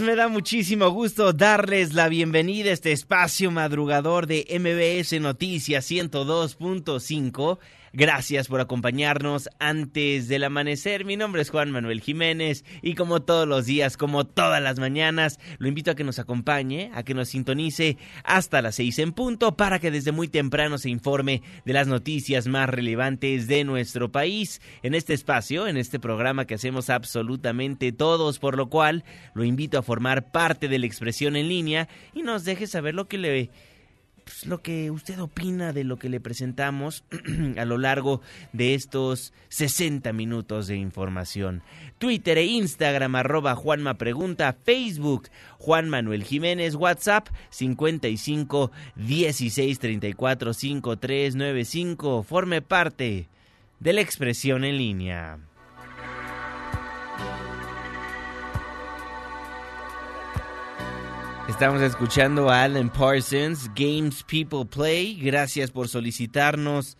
Me da muchísimo gusto darles la bienvenida a este espacio madrugador de MBS Noticias 102.5 Gracias por acompañarnos antes del amanecer. Mi nombre es Juan Manuel Jiménez y como todos los días, como todas las mañanas, lo invito a que nos acompañe, a que nos sintonice hasta las seis en punto para que desde muy temprano se informe de las noticias más relevantes de nuestro país en este espacio, en este programa que hacemos absolutamente todos, por lo cual lo invito a formar parte de la expresión en línea y nos deje saber lo que le pues, lo que usted opina de lo que le presentamos a lo largo de estos 60 minutos de información. Twitter e Instagram arroba Juanma Pregunta, Facebook Juan Manuel Jiménez, WhatsApp 55 16 34 5395. Forme parte de la expresión en línea. Estamos escuchando a Alan Parsons, Games People Play. Gracias por solicitarnos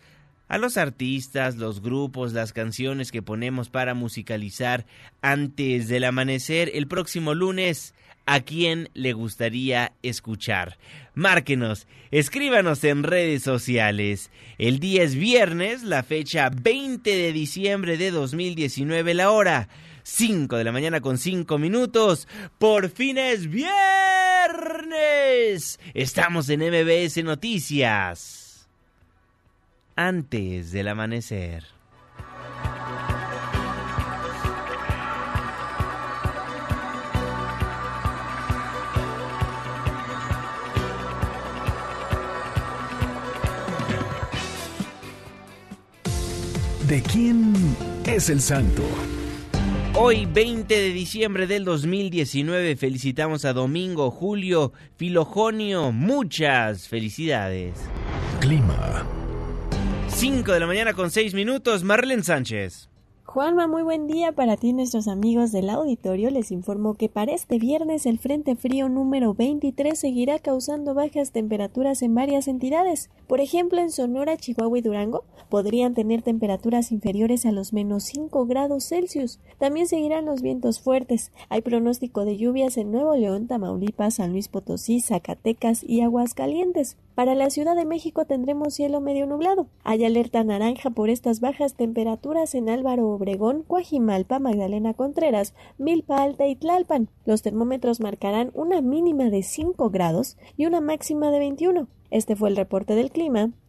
a los artistas, los grupos, las canciones que ponemos para musicalizar antes del amanecer el próximo lunes. ¿A quién le gustaría escuchar? Márquenos, escríbanos en redes sociales. El día es viernes, la fecha 20 de diciembre de 2019, la hora 5 de la mañana con 5 minutos. Por fin es viernes. Estamos en MBS Noticias. Antes del amanecer. ¿De quién es el santo? Hoy, 20 de diciembre del 2019, felicitamos a Domingo, Julio, Filojonio. Muchas felicidades. Clima. 5 de la mañana con 6 minutos, Marlene Sánchez. Juanma, muy buen día para ti nuestros amigos del auditorio. Les informo que para este viernes el Frente Frío número 23 seguirá causando bajas temperaturas en varias entidades. Por ejemplo, en Sonora, Chihuahua y Durango podrían tener temperaturas inferiores a los menos 5 grados Celsius. También seguirán los vientos fuertes. Hay pronóstico de lluvias en Nuevo León, Tamaulipas, San Luis Potosí, Zacatecas y Aguascalientes. Para la Ciudad de México tendremos cielo medio nublado. Hay alerta naranja por estas bajas temperaturas en Álvaro Obregón, Coajimalpa, Magdalena Contreras, Milpa Alta y Tlalpan. Los termómetros marcarán una mínima de 5 grados y una máxima de 21. Este fue el reporte del clima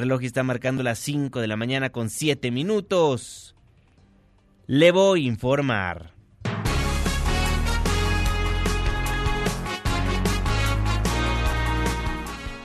reloj está marcando las 5 de la mañana con 7 minutos. Le voy a informar.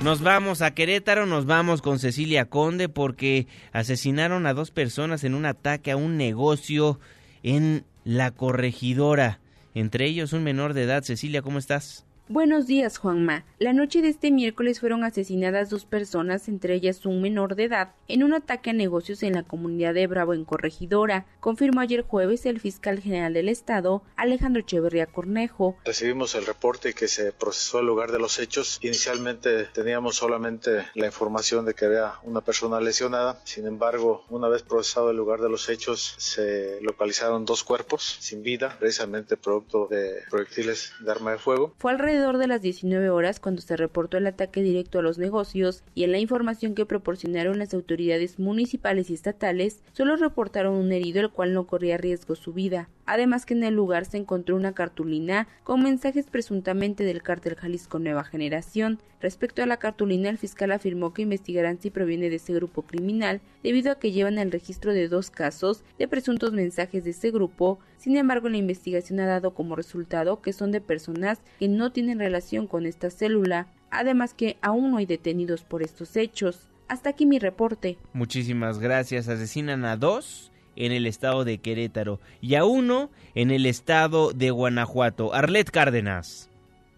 Nos vamos a Querétaro, nos vamos con Cecilia Conde porque asesinaron a dos personas en un ataque a un negocio en la corregidora. Entre ellos un menor de edad. Cecilia, ¿cómo estás? Buenos días, Juanma. La noche de este miércoles fueron asesinadas dos personas, entre ellas un menor de edad, en un ataque a negocios en la comunidad de Bravo en Corregidora, confirmó ayer jueves el fiscal general del Estado, Alejandro Echeverría Cornejo. Recibimos el reporte que se procesó el lugar de los hechos. Inicialmente teníamos solamente la información de que había una persona lesionada. Sin embargo, una vez procesado el lugar de los hechos, se localizaron dos cuerpos sin vida, precisamente producto de proyectiles de arma de fuego. Fue alrededor de las 19 horas cuando se reportó el ataque directo a los negocios y en la información que proporcionaron las autoridades municipales y estatales solo reportaron un herido el cual no corría riesgo su vida. Además que en el lugar se encontró una cartulina con mensajes presuntamente del cártel Jalisco Nueva Generación. Respecto a la cartulina, el fiscal afirmó que investigarán si proviene de ese grupo criminal, debido a que llevan el registro de dos casos de presuntos mensajes de ese grupo. Sin embargo, la investigación ha dado como resultado que son de personas que no tienen relación con esta célula, además que aún no hay detenidos por estos hechos. Hasta aquí mi reporte. Muchísimas gracias. Asesinan a dos en el estado de Querétaro y a uno en el estado de Guanajuato. Arlet Cárdenas.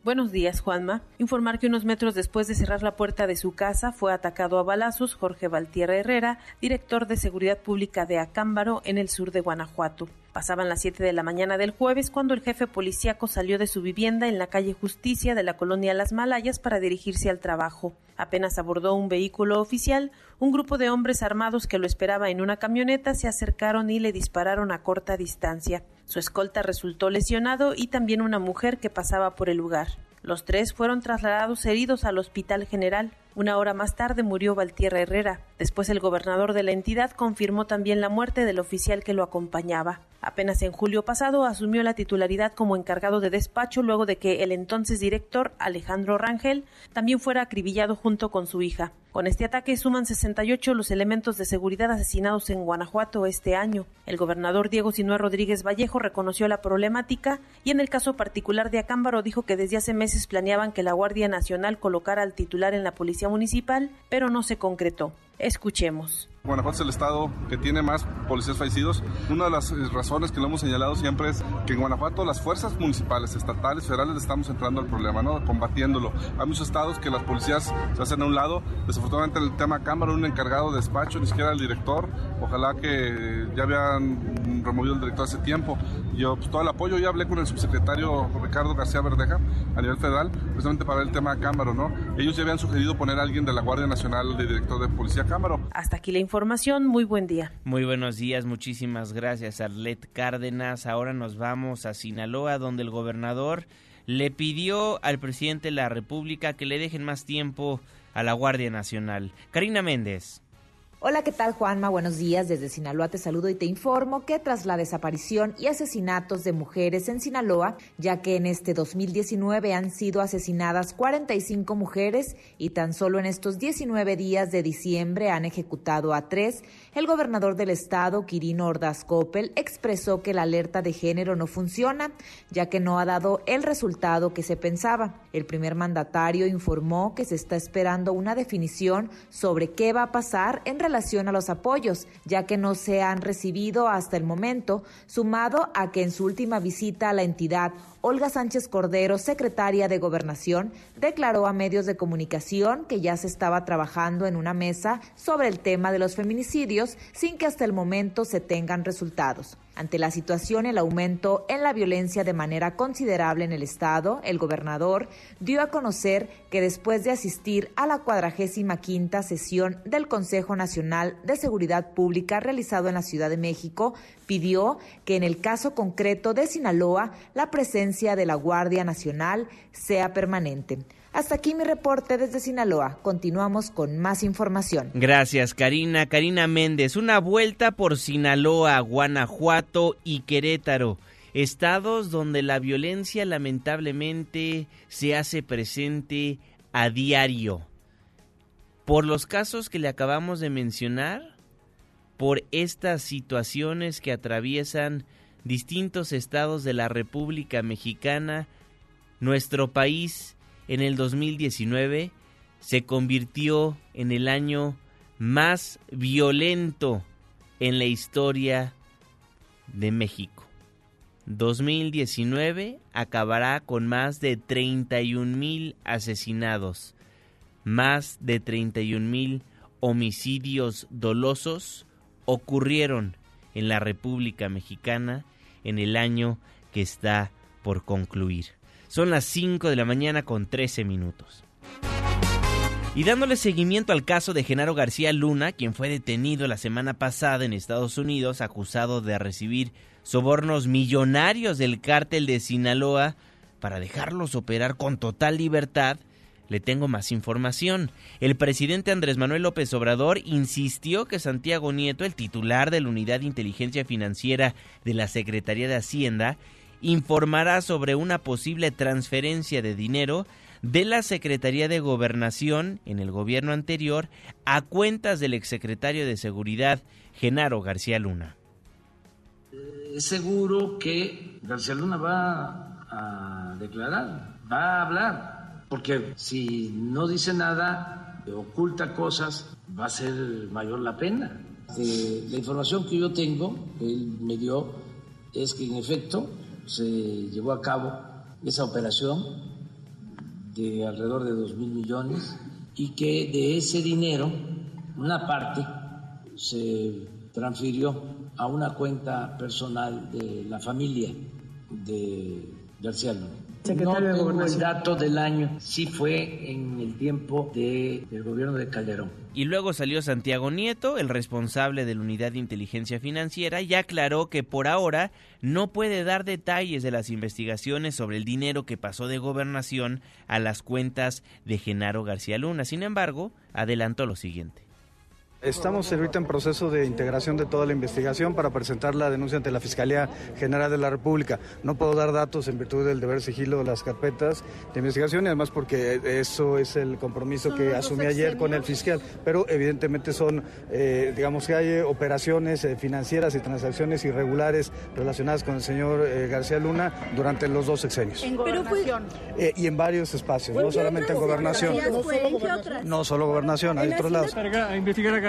Buenos días, Juanma. Informar que unos metros después de cerrar la puerta de su casa fue atacado a balazos Jorge Valtierra Herrera, director de Seguridad Pública de Acámbaro, en el sur de Guanajuato. Pasaban las 7 de la mañana del jueves cuando el jefe policíaco salió de su vivienda en la calle Justicia de la colonia Las Malayas para dirigirse al trabajo. Apenas abordó un vehículo oficial, un grupo de hombres armados que lo esperaba en una camioneta se acercaron y le dispararon a corta distancia. Su escolta resultó lesionado y también una mujer que pasaba por el lugar. Los tres fueron trasladados heridos al Hospital General. Una hora más tarde murió Valtierra Herrera. Después el gobernador de la entidad confirmó también la muerte del oficial que lo acompañaba. Apenas en julio pasado asumió la titularidad como encargado de despacho luego de que el entonces director Alejandro Rangel también fuera acribillado junto con su hija. Con este ataque suman 68 los elementos de seguridad asesinados en Guanajuato este año. El gobernador Diego Sinué Rodríguez Vallejo reconoció la problemática y en el caso particular de Acámbaro dijo que desde hace meses planeaban que la Guardia Nacional colocara al titular en la Policía Municipal, pero no se concretó. Escuchemos. Guanajuato es el estado que tiene más policías fallecidos. Una de las eh, razones que lo hemos señalado siempre es que en Guanajuato las fuerzas municipales, estatales, federales estamos entrando al problema, ¿no? Combatiéndolo. Hay muchos estados que las policías se hacen a un lado. Desafortunadamente el tema Cámara, un encargado de despacho, ni siquiera el director. Ojalá que ya habían removido el director hace tiempo. Yo, pues, todo el apoyo, ya hablé con el subsecretario Ricardo García Verdeja a nivel federal, precisamente para el tema Cámara, ¿no? Ellos ya habían sugerido poner a alguien de la Guardia Nacional de director de Policía Cámara. Hasta aquí la información. Muy buen día. Muy buenos días. Muchísimas gracias, Arlet Cárdenas. Ahora nos vamos a Sinaloa, donde el gobernador le pidió al presidente de la República que le dejen más tiempo a la Guardia Nacional. Karina Méndez. Hola, ¿qué tal Juanma? Buenos días. Desde Sinaloa te saludo y te informo que tras la desaparición y asesinatos de mujeres en Sinaloa, ya que en este 2019 han sido asesinadas 45 mujeres y tan solo en estos 19 días de diciembre han ejecutado a tres, el gobernador del estado, Quirino Ordaz Coppel, expresó que la alerta de género no funciona, ya que no ha dado el resultado que se pensaba. El primer mandatario informó que se está esperando una definición sobre qué va a pasar en relación a los apoyos, ya que no se han recibido hasta el momento, sumado a que en su última visita a la entidad, Olga Sánchez Cordero, secretaria de Gobernación, declaró a medios de comunicación que ya se estaba trabajando en una mesa sobre el tema de los feminicidios sin que hasta el momento se tengan resultados. Ante la situación, el aumento en la violencia de manera considerable en el Estado, el gobernador dio a conocer que después de asistir a la cuadragésima quinta sesión del Consejo Nacional de Seguridad Pública realizado en la Ciudad de México, pidió que en el caso concreto de Sinaloa la presencia de la Guardia Nacional sea permanente. Hasta aquí mi reporte desde Sinaloa. Continuamos con más información. Gracias, Karina. Karina Méndez, una vuelta por Sinaloa, Guanajuato y Querétaro. Estados donde la violencia lamentablemente se hace presente a diario. Por los casos que le acabamos de mencionar, por estas situaciones que atraviesan distintos estados de la República Mexicana, nuestro país en el 2019 se convirtió en el año más violento en la historia de México. 2019 acabará con más de 31 mil asesinados, más de 31 mil homicidios dolosos ocurrieron en la República Mexicana en el año que está por concluir. Son las 5 de la mañana con 13 minutos. Y dándole seguimiento al caso de Genaro García Luna, quien fue detenido la semana pasada en Estados Unidos acusado de recibir sobornos millonarios del cártel de Sinaloa para dejarlos operar con total libertad, le tengo más información. El presidente Andrés Manuel López Obrador insistió que Santiago Nieto, el titular de la Unidad de Inteligencia Financiera de la Secretaría de Hacienda, informará sobre una posible transferencia de dinero de la Secretaría de Gobernación en el gobierno anterior a cuentas del exsecretario de Seguridad, Genaro García Luna. Es seguro que García Luna va a declarar, va a hablar, porque si no dice nada, oculta cosas, va a ser mayor la pena. Eh, la información que yo tengo, él me dio, es que en efecto se llevó a cabo esa operación de alrededor de 2 mil millones y que de ese dinero una parte se transfirió a una cuenta personal de la familia de García Luna no tengo el dato del año, sí fue en el tiempo de, del gobierno de Calderón. Y luego salió Santiago Nieto, el responsable de la Unidad de Inteligencia Financiera, y aclaró que por ahora no puede dar detalles de las investigaciones sobre el dinero que pasó de gobernación a las cuentas de Genaro García Luna. Sin embargo, adelantó lo siguiente. Estamos ahorita en proceso de integración de toda la investigación para presentar la denuncia ante la Fiscalía General de la República. No puedo dar datos en virtud del deber sigilo de las carpetas de investigación y además porque eso es el compromiso que asumí ayer con el fiscal. Pero evidentemente son, eh, digamos que hay operaciones eh, financieras y transacciones irregulares relacionadas con el señor eh, García Luna durante los dos sexenios. ¿En gobernación? y en varios espacios, no solamente en gobernación. No solo gobernación, hay otros lados.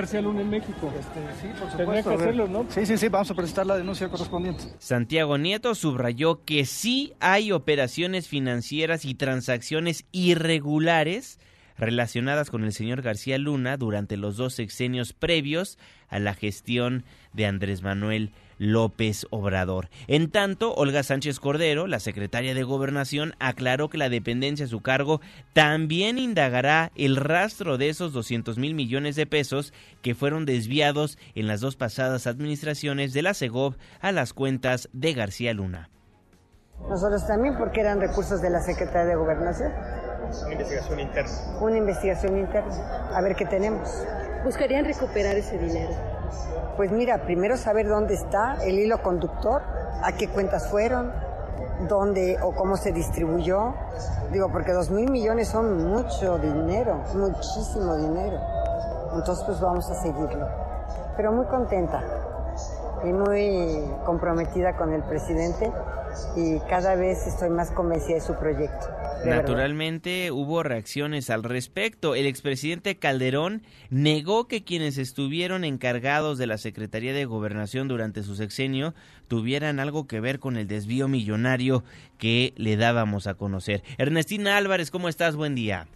García Luna en México. Este, sí, por supuesto. Que hacerlo, ¿no? Sí, sí, sí, vamos a presentar la denuncia correspondiente. Santiago Nieto subrayó que sí hay operaciones financieras y transacciones irregulares relacionadas con el señor García Luna durante los dos sexenios previos a la gestión de Andrés Manuel López Obrador. En tanto, Olga Sánchez Cordero, la secretaria de Gobernación, aclaró que la dependencia a su cargo también indagará el rastro de esos 200 mil millones de pesos que fueron desviados en las dos pasadas administraciones de la CEGOV a las cuentas de García Luna. Nosotros también, porque eran recursos de la Secretaría de Gobernación. Una investigación interna. Una investigación interna. A ver qué tenemos. ¿Buscarían recuperar ese dinero? Pues mira, primero saber dónde está el hilo conductor, a qué cuentas fueron, dónde o cómo se distribuyó. Digo, porque dos mil millones son mucho dinero, muchísimo dinero. Entonces, pues vamos a seguirlo. Pero muy contenta y muy comprometida con el presidente y cada vez estoy más convencida de su proyecto. Naturalmente hubo reacciones al respecto. El expresidente Calderón negó que quienes estuvieron encargados de la Secretaría de Gobernación durante su sexenio tuvieran algo que ver con el desvío millonario que le dábamos a conocer. Ernestina Álvarez, ¿cómo estás? Buen día.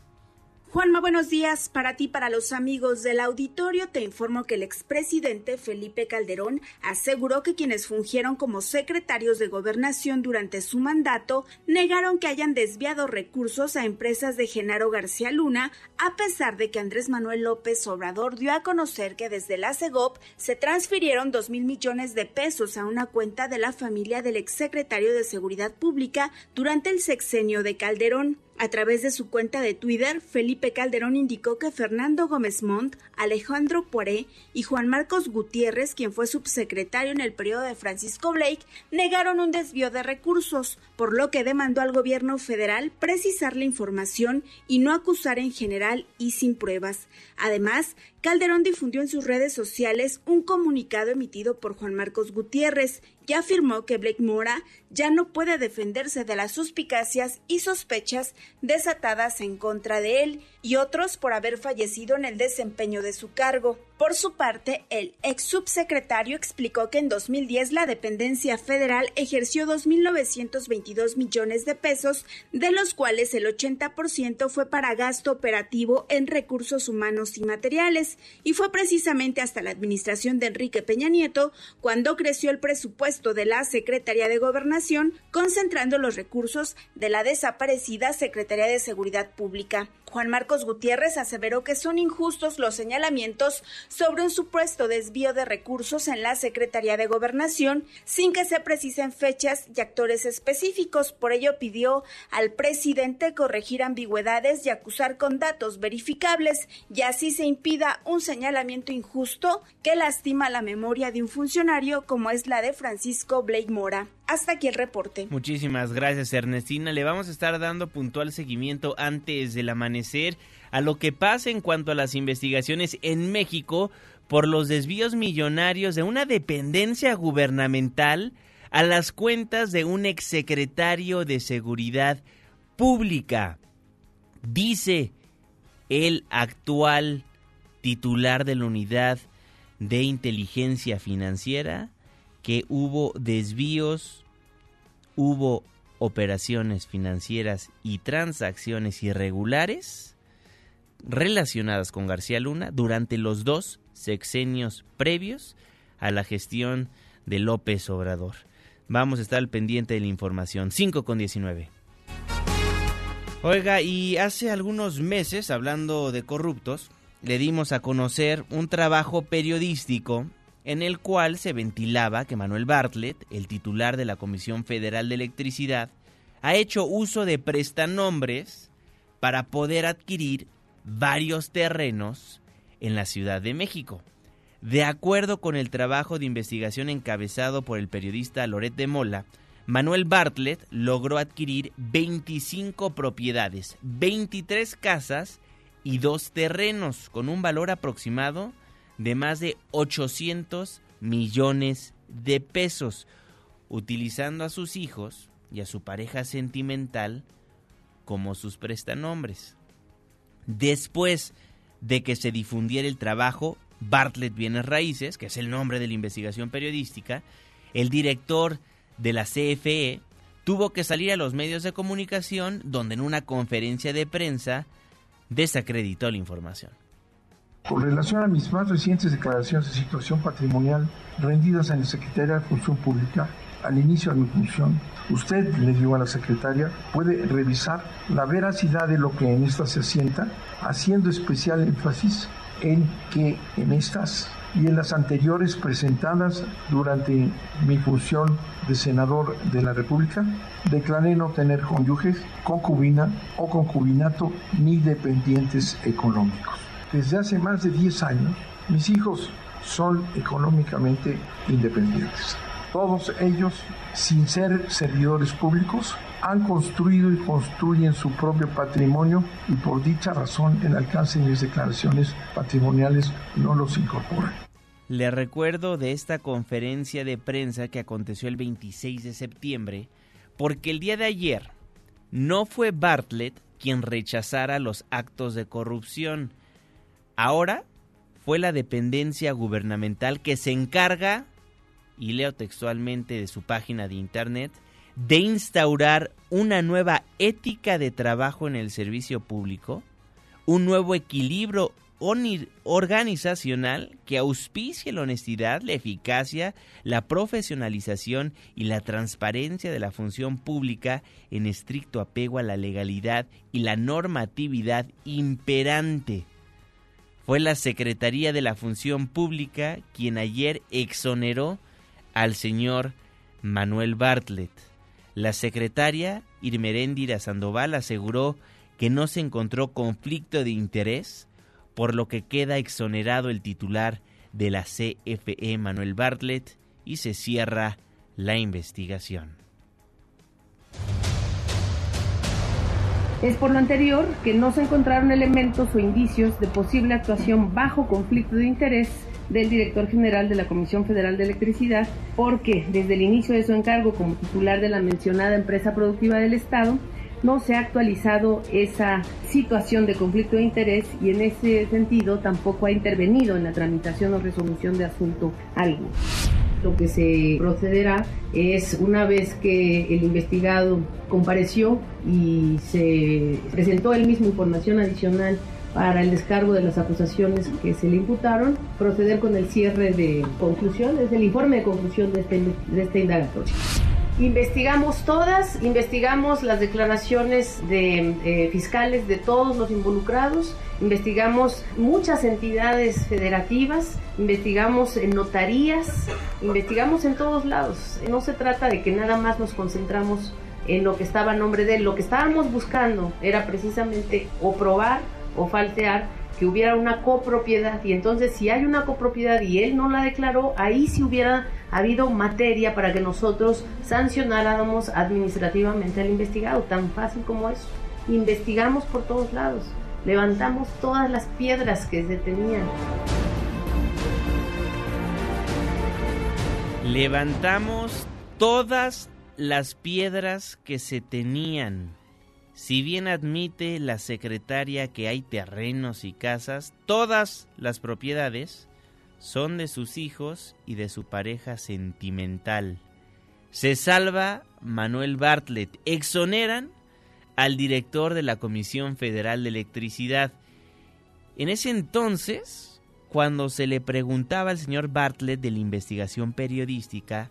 Juanma, buenos días. Para ti, para los amigos del auditorio, te informo que el expresidente Felipe Calderón aseguró que quienes fungieron como secretarios de gobernación durante su mandato negaron que hayan desviado recursos a empresas de Genaro García Luna, a pesar de que Andrés Manuel López Obrador dio a conocer que desde la CEGOP se transfirieron dos mil millones de pesos a una cuenta de la familia del exsecretario de Seguridad Pública durante el sexenio de Calderón. A través de su cuenta de Twitter, Felipe Calderón indicó que Fernando Gómez Montt, Alejandro Poré y Juan Marcos Gutiérrez, quien fue subsecretario en el periodo de Francisco Blake, negaron un desvío de recursos, por lo que demandó al gobierno federal precisar la información y no acusar en general y sin pruebas. Además, Calderón difundió en sus redes sociales un comunicado emitido por Juan Marcos Gutiérrez, y afirmó que Blake Mora ya no puede defenderse de las suspicacias y sospechas desatadas en contra de él y otros por haber fallecido en el desempeño de su cargo. Por su parte, el ex subsecretario explicó que en 2010 la dependencia federal ejerció 2.922 millones de pesos, de los cuales el 80% fue para gasto operativo en recursos humanos y materiales, y fue precisamente hasta la administración de Enrique Peña Nieto cuando creció el presupuesto de la Secretaría de Gobernación, concentrando los recursos de la desaparecida Secretaría de Seguridad Pública. Juan Marcos Gutiérrez aseveró que son injustos los señalamientos sobre un supuesto desvío de recursos en la Secretaría de Gobernación sin que se precisen fechas y actores específicos. Por ello pidió al presidente corregir ambigüedades y acusar con datos verificables y así se impida un señalamiento injusto que lastima la memoria de un funcionario como es la de Francisco Blake Mora. Hasta aquí el reporte. Muchísimas gracias Ernestina. Le vamos a estar dando puntual seguimiento antes del amanecer a lo que pasa en cuanto a las investigaciones en México por los desvíos millonarios de una dependencia gubernamental a las cuentas de un exsecretario de Seguridad Pública. Dice el actual titular de la unidad de inteligencia financiera que hubo desvíos, hubo operaciones financieras y transacciones irregulares relacionadas con García Luna durante los dos sexenios previos a la gestión de López Obrador. Vamos a estar al pendiente de la información. 5 con 19. Oiga, y hace algunos meses, hablando de corruptos, le dimos a conocer un trabajo periodístico en el cual se ventilaba que Manuel Bartlett, el titular de la Comisión Federal de Electricidad, ha hecho uso de prestanombres para poder adquirir varios terrenos en la Ciudad de México. De acuerdo con el trabajo de investigación encabezado por el periodista Loret de Mola, Manuel Bartlett logró adquirir 25 propiedades, 23 casas y dos terrenos con un valor aproximado de más de 800 millones de pesos, utilizando a sus hijos y a su pareja sentimental como sus prestanombres. Después de que se difundiera el trabajo Bartlett Bienes Raíces, que es el nombre de la investigación periodística, el director de la CFE tuvo que salir a los medios de comunicación donde en una conferencia de prensa desacreditó la información. Con relación a mis más recientes declaraciones de situación patrimonial rendidas en la Secretaría de Función Pública, al inicio de mi función, usted, le digo a la secretaria, puede revisar la veracidad de lo que en esta se asienta, haciendo especial énfasis en que en estas y en las anteriores presentadas durante mi función de senador de la República, declaré no tener cónyuges, concubina o concubinato ni dependientes económicos. Desde hace más de 10 años, mis hijos son económicamente independientes. Todos ellos, sin ser servidores públicos, han construido y construyen su propio patrimonio y por dicha razón el alcance de mis declaraciones patrimoniales no los incorpora. Le recuerdo de esta conferencia de prensa que aconteció el 26 de septiembre, porque el día de ayer no fue Bartlett quien rechazara los actos de corrupción. Ahora fue la dependencia gubernamental que se encarga, y leo textualmente de su página de internet, de instaurar una nueva ética de trabajo en el servicio público, un nuevo equilibrio organizacional que auspicie la honestidad, la eficacia, la profesionalización y la transparencia de la función pública en estricto apego a la legalidad y la normatividad imperante. Fue la Secretaría de la Función Pública quien ayer exoneró al señor Manuel Bartlett. La secretaria Irmeréndira Sandoval aseguró que no se encontró conflicto de interés, por lo que queda exonerado el titular de la CFE Manuel Bartlett y se cierra la investigación. Es por lo anterior que no se encontraron elementos o indicios de posible actuación bajo conflicto de interés del director general de la Comisión Federal de Electricidad, porque desde el inicio de su encargo como titular de la mencionada empresa productiva del Estado, no se ha actualizado esa situación de conflicto de interés y en ese sentido tampoco ha intervenido en la tramitación o resolución de asunto alguno. Lo que se procederá es una vez que el investigado compareció y se presentó el mismo información adicional para el descargo de las acusaciones que se le imputaron, proceder con el cierre de conclusión, es el informe de conclusión de este, de este indagatorio. Investigamos todas, investigamos las declaraciones de eh, fiscales de todos los involucrados, investigamos muchas entidades federativas, investigamos en notarías, investigamos en todos lados. No se trata de que nada más nos concentramos en lo que estaba a nombre de él. Lo que estábamos buscando era precisamente o probar o faltear que hubiera una copropiedad y entonces si hay una copropiedad y él no la declaró, ahí sí hubiera habido materia para que nosotros sancionáramos administrativamente al investigado, tan fácil como eso. Investigamos por todos lados, levantamos todas las piedras que se tenían. Levantamos todas las piedras que se tenían. Si bien admite la secretaria que hay terrenos y casas, todas las propiedades son de sus hijos y de su pareja sentimental. Se salva Manuel Bartlett. Exoneran al director de la Comisión Federal de Electricidad. En ese entonces, cuando se le preguntaba al señor Bartlett de la investigación periodística,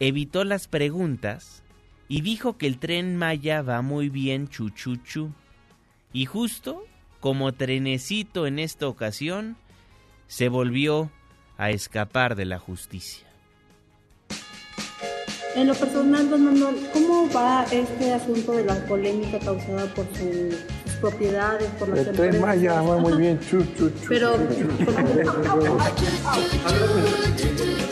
evitó las preguntas y dijo que el tren Maya va muy bien chuchuchu. Y justo como trenecito en esta ocasión, se volvió a escapar de la justicia. En lo personal, don Manuel, ¿cómo va este asunto de la polémica causada por sus propiedades, por las El tren Maya va muy bien, chu, chu, chu. Pero...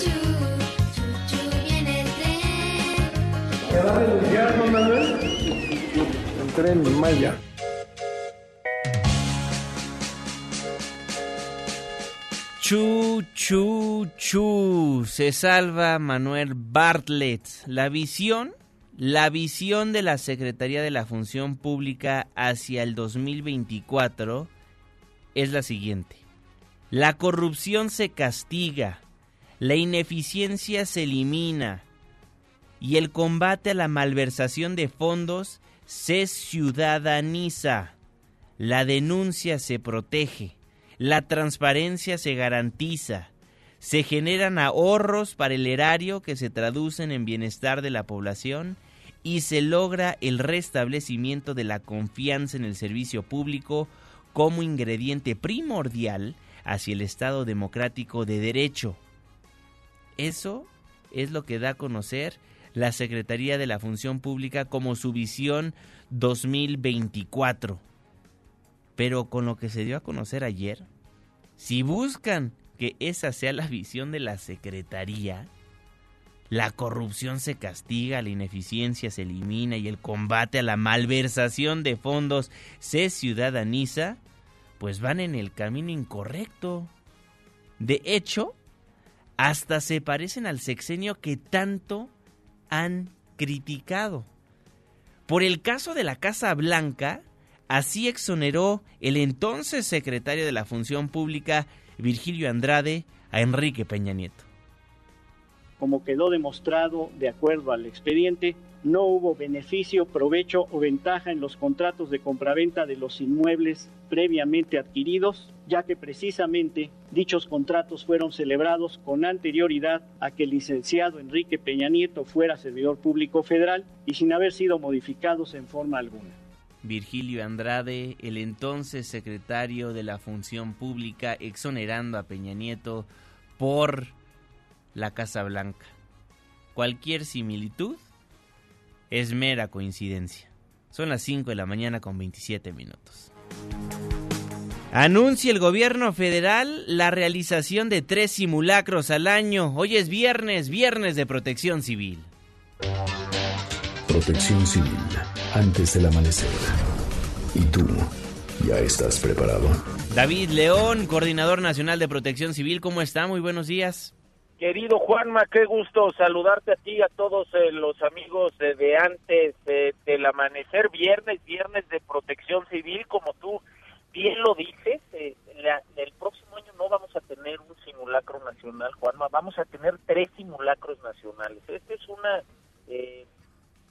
Chu, chu, chu. Se salva Manuel Bartlett. La visión, la visión de la Secretaría de la Función Pública hacia el 2024 es la siguiente. La corrupción se castiga, la ineficiencia se elimina y el combate a la malversación de fondos se ciudadaniza. La denuncia se protege. La transparencia se garantiza. Se generan ahorros para el erario que se traducen en bienestar de la población y se logra el restablecimiento de la confianza en el servicio público como ingrediente primordial hacia el Estado democrático de derecho. Eso es lo que da a conocer la Secretaría de la Función Pública como su visión 2024. Pero con lo que se dio a conocer ayer, si buscan que esa sea la visión de la Secretaría, la corrupción se castiga, la ineficiencia se elimina y el combate a la malversación de fondos se ciudadaniza, pues van en el camino incorrecto. De hecho, hasta se parecen al sexenio que tanto han criticado. Por el caso de la Casa Blanca, así exoneró el entonces secretario de la Función Pública, Virgilio Andrade, a Enrique Peña Nieto. Como quedó demostrado de acuerdo al expediente, no hubo beneficio, provecho o ventaja en los contratos de compraventa de los inmuebles previamente adquiridos, ya que precisamente dichos contratos fueron celebrados con anterioridad a que el licenciado Enrique Peña Nieto fuera servidor público federal y sin haber sido modificados en forma alguna. Virgilio Andrade, el entonces secretario de la Función Pública, exonerando a Peña Nieto por la Casa Blanca. Cualquier similitud es mera coincidencia. Son las 5 de la mañana con 27 minutos. Anuncia el gobierno federal la realización de tres simulacros al año. Hoy es viernes, viernes de protección civil. Protección civil, antes del amanecer. ¿Y tú? ¿Ya estás preparado? David León, coordinador nacional de protección civil, ¿cómo está? Muy buenos días. Querido Juanma, qué gusto saludarte a ti y a todos eh, los amigos de, de antes del amanecer, viernes, viernes de protección civil, como tú bien lo dices, eh, el próximo año no vamos a tener un simulacro nacional, Juanma, vamos a tener tres simulacros nacionales. Esta es una eh,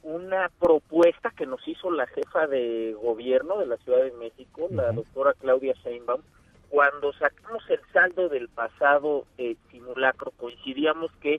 una propuesta que nos hizo la jefa de gobierno de la Ciudad de México, la doctora Claudia Sheinbaum, cuando sacamos el saldo del pasado eh, simulacro, coincidíamos que,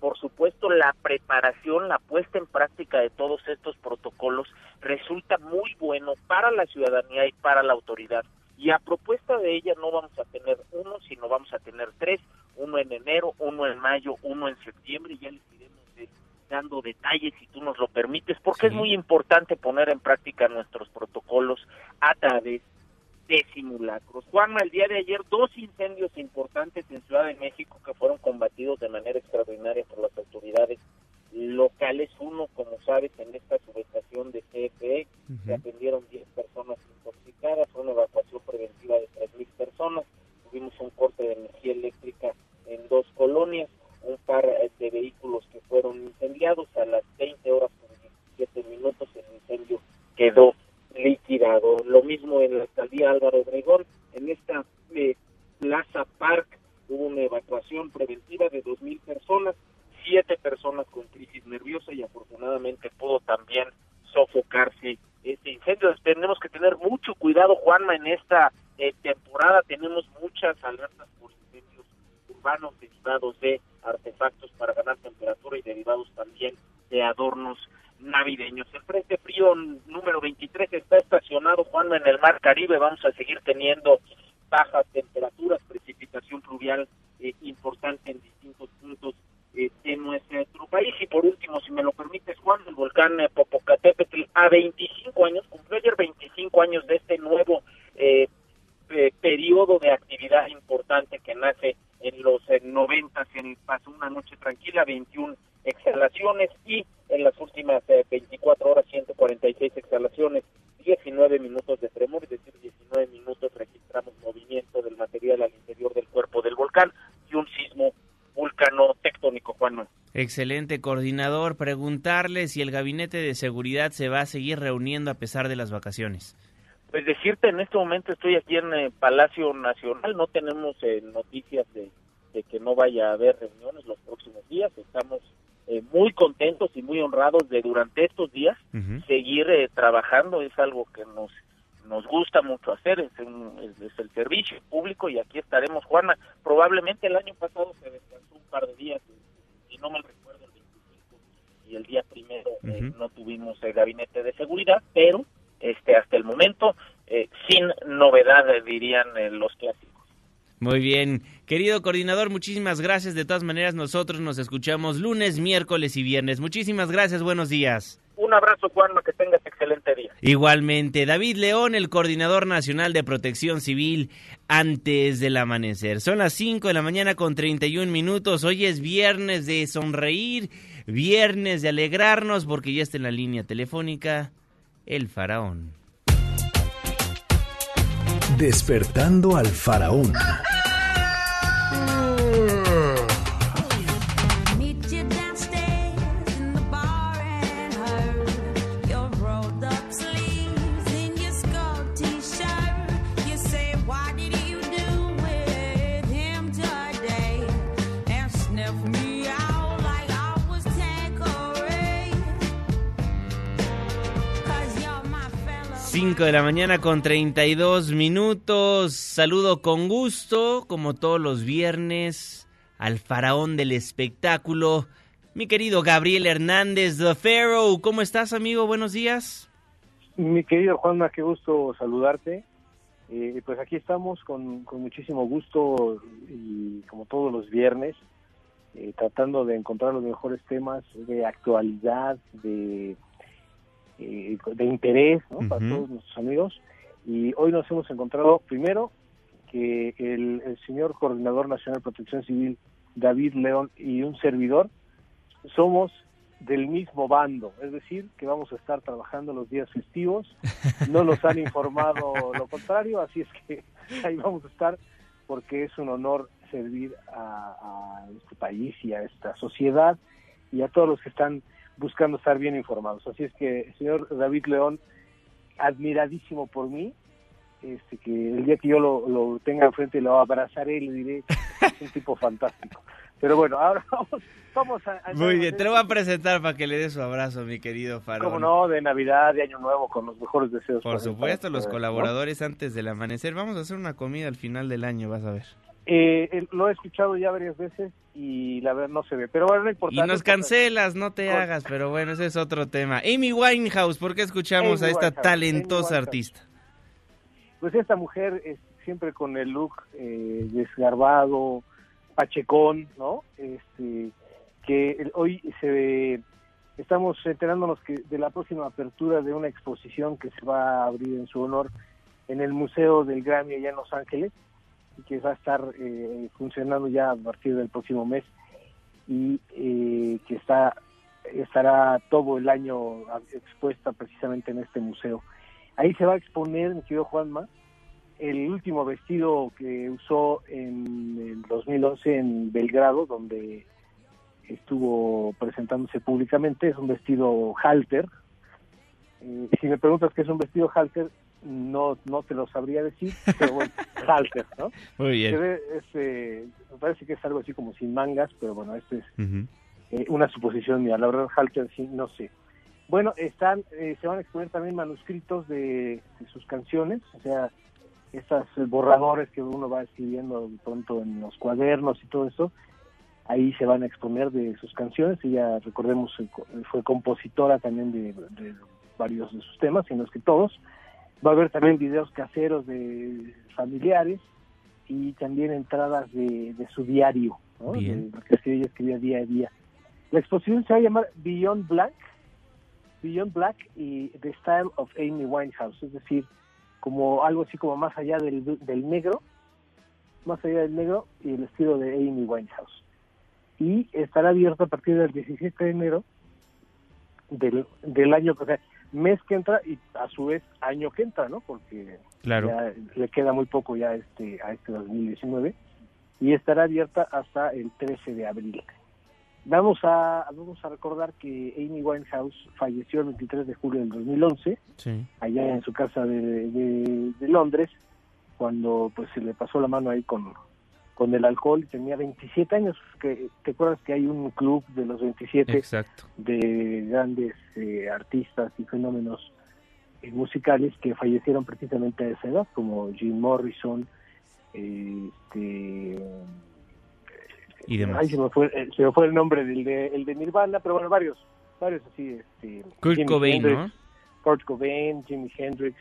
por supuesto, la preparación, la puesta en práctica de todos estos protocolos resulta muy bueno para la ciudadanía y para la autoridad. Y a propuesta de ella no vamos a tener uno, sino vamos a tener tres, uno en enero, uno en mayo, uno en septiembre, y ya les iremos dando detalles si tú nos lo permites, porque es muy importante poner en práctica nuestros protocolos a través de simulacros. Juanma, el día de ayer dos incendios importantes en Ciudad de México que fueron combatidos de manera extraordinaria por las autoridades locales. Uno, como sabes, en esta subestación de CFE se atendieron 10 personas intoxicadas, una evacuación preventiva de 3.000 personas. Tuvimos un corte de energía eléctrica en dos colonias un par de vehículos que fueron incendiados a las 20 horas con 17 minutos el incendio quedó liquidado. Lo mismo en la alcaldía Álvaro Obregón, en esta eh, Plaza Park hubo una evacuación preventiva de 2.000 personas, siete personas con crisis nerviosa y afortunadamente pudo también sofocarse este incendio. Tenemos que tener mucho cuidado, Juanma, en esta eh, temporada tenemos muchas alertas por incendios urbanos derivados de artefactos para ganar temperatura y derivados también de adornos navideños. El Frente Frío número 23 está estacionado, Juan, en el Mar Caribe. Vamos a seguir teniendo bajas temperaturas, precipitación pluvial eh, importante en distintos puntos eh, de nuestro país. Y por último, si me lo permites, Juan, el volcán eh, Popocatépetl a 25 años, cumplió ayer 25 años de este nuevo eh, periodo de actividad importante que nace en los 90 se pasó una noche tranquila, 21 exhalaciones y en las últimas 24 horas 146 exhalaciones, 19 minutos de tremor, es decir, 19 minutos registramos movimiento del material al interior del cuerpo del volcán y un sismo vulcano tectónico, Juan. Excelente coordinador, preguntarle si el gabinete de seguridad se va a seguir reuniendo a pesar de las vacaciones. Pues decirte, en este momento estoy aquí en el Palacio Nacional, no tenemos eh, noticias de, que no vaya a haber reuniones los próximos días, estamos eh, muy contentos y muy honrados de durante estos días seguir eh, trabajando, es algo que nos nos gusta mucho hacer, es, es, el servicio público y aquí estaremos, Juana, probablemente el año pasado se descansó un par de días, y no me recuerdo, el 25 y el día primero no tuvimos el gabinete de seguridad, pero este hasta el momento eh, sin novedad dirían eh, los clásicos. Muy bien, querido coordinador, muchísimas gracias. De todas maneras, nosotros nos escuchamos lunes, miércoles y viernes. Muchísimas gracias, buenos días. Un abrazo, Juanma, que tengas excelente día. Igualmente, David León, el coordinador nacional de protección civil, antes del amanecer. Son las 5 de la mañana con 31 minutos. Hoy es viernes de sonreír, viernes de alegrarnos, porque ya está en la línea telefónica el faraón. Despertando al faraón. De la mañana con 32 minutos. Saludo con gusto, como todos los viernes, al faraón del espectáculo, mi querido Gabriel Hernández, The Pharaoh. ¿Cómo estás, amigo? Buenos días. Mi querido Juanma, qué gusto saludarte. Eh, pues aquí estamos con, muchísimo gusto y como todos los viernes, eh, tratando de encontrar los mejores temas de actualidad, de eh, de interés para todos nuestros amigos. Y hoy nos hemos encontrado primero que el, señor coordinador nacional de protección civil, David León, y un servidor, somos del mismo bando, es decir, que vamos a estar trabajando los días festivos. No nos han informado lo contrario, así es que ahí vamos a estar porque es un honor servir a, a este país y a esta sociedad y a todos los que están buscando estar bien informados. Así es que, señor David León, admiradísimo por mí, este, que el día que yo lo, lo tenga enfrente lo abrazaré y le diré, es un tipo fantástico. Pero bueno, ahora vamos, vamos a... a- Muy bien, te lo voy a presentar para que le des su abrazo, mi querido Farón. Como no, de Navidad, de Año Nuevo, con los mejores deseos. Por supuesto, los colaboradores antes del amanecer. Vamos a hacer una comida al final del año, vas a ver. Eh, eh, lo he escuchado ya varias veces y la verdad no se ve. Pero bueno, no importa. Y no nos cancelas, no te hagas, pero bueno, ese es otro tema. Amy Winehouse, ¿por qué escuchamos Amy a esta Winehouse, talentosa artista? Pues esta mujer es siempre con el look eh, desgarbado, pachecón, ¿no? Este, que hoy se ve- estamos enterándonos que de la próxima apertura de una exposición que se va a abrir en su honor en el Museo del Grammy allá en Los Ángeles y que va a estar eh, funcionando ya a partir del próximo mes y eh, que está estará todo el año expuesta precisamente en este museo. Ahí se va a exponer, mi querido Juanma, el último vestido que usó en el 2011 en Belgrado, donde estuvo presentándose públicamente. Es un vestido halter. Eh, si me preguntas qué es un vestido halter, no no te lo sabría decir, pero bueno, halter, ¿no? Muy bien. Es, eh, me parece que es algo así como sin mangas, pero bueno, esto es eh, una suposición mía. La verdad, halter sí, no sé. Bueno, están, eh, se van a exponer también manuscritos de, de sus canciones, o sea, estos borradores que uno va escribiendo de pronto en los cuadernos y todo eso, ahí se van a exponer de sus canciones. Ella, recordemos, co- fue compositora también de, de varios de sus temas, sino es que todos. Va a haber también videos caseros de familiares y también entradas de, de su diario, ¿no? Bien. De lo que ella escribía día a día. La exposición se va a llamar Beyond Black, Beyond Black y The Style of Amy Winehouse, es decir, como algo así como más allá del, del negro, más allá del negro y el estilo de Amy Winehouse. Y estará abierto a partir del 17 de enero del, del año, o sea, mes que entra y a su vez año que entra, ¿no? Porque Claro. ya le queda muy poco ya a este, a este 2019 y estará abierta hasta el 13 de abril. Vamos a, vamos a recordar que Amy Winehouse falleció el 23 de julio del 2011 Sí. allá en su casa de, de- de Londres, cuando pues se le pasó la mano ahí con, con el alcohol y tenía 27 años. que ¿Te acuerdas que hay un club de los 27 Exacto. de grandes eh, artistas y fenómenos eh, musicales que fallecieron precisamente a esa edad, como Jim Morrison, eh, este, Y demás. ay, se me fue, eh, se me fue el nombre del de, el de Nirvana, pero bueno, varios, varios así, este, Kurt Cobain, Hendrix, ¿no? Kurt Cobain, Jimi Hendrix,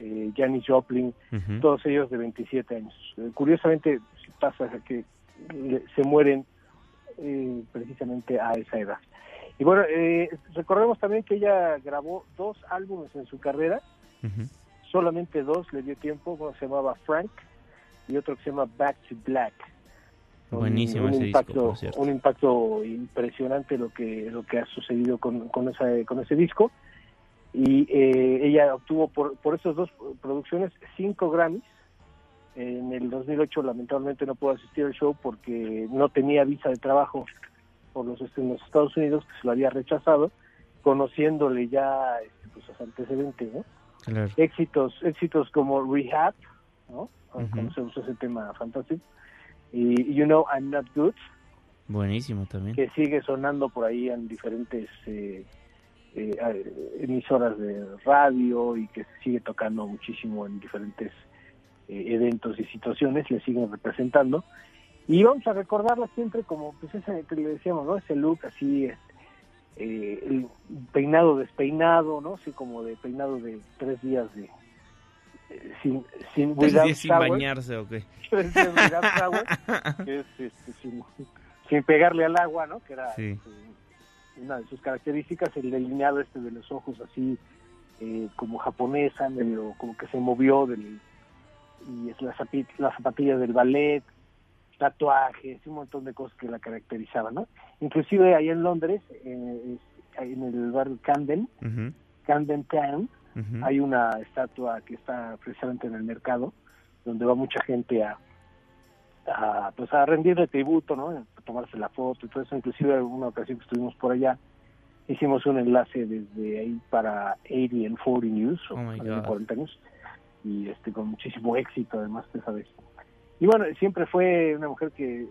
eh, Janis Joplin, todos ellos de 27 años. Eh, curiosamente pasa que le- se mueren eh, precisamente a esa edad. Y bueno, eh, recordemos también que ella grabó dos álbumes en su carrera, solamente dos le dio tiempo, uno se llamaba Frank y otro que se llama Back to Black. Buenísimo un ese disco, impacto, un impacto impresionante lo que lo que ha sucedido con, con, esa, con ese disco y eh, ella obtuvo por, por esas dos producciones cinco Grammys en el 2008 lamentablemente no pudo asistir al show porque no tenía visa de trabajo por los, en los Estados Unidos que se lo había rechazado conociéndole ya este, pues, los antecedentes ¿no? Claro. éxitos éxitos como Rehab ¿no? Ujú. conocemos ese tema fantástico y You Know I'm Not Good Buenísimo también. que sigue sonando por ahí en diferentes eh, eh, eh, emisoras de radio y que se sigue tocando muchísimo en diferentes eh, eventos y situaciones, le siguen representando. Y vamos a recordarla siempre como, pues ese que le decíamos, ¿no? Ese look así, eh, el peinado despeinado, ¿no? Así como de peinado de tres días de... eh, sin, sin, días sin bañarse o qué. Shower, que es este, sin, sin pegarle al agua, ¿no? Que era Sí. este, una de sus características, el delineado este de los ojos así eh, como japonesa, medio como que se movió del y es la, zapi- la zapatilla del ballet, tatuajes, un montón de cosas que la caracterizaban, ¿no? Inclusive ahí en Londres, eh, en el barrio Camden, Camden Town, hay una estatua que está precisamente en el mercado, donde va mucha gente a, a pues a rendirle tributo, ¿no? A tomarse la foto y todo eso. Inclusive en una ocasión que estuvimos por allá, hicimos un enlace desde ahí para 80 and 40 News, o 40 años, y este con muchísimo éxito además esa vez. Y bueno, siempre fue una mujer que eh,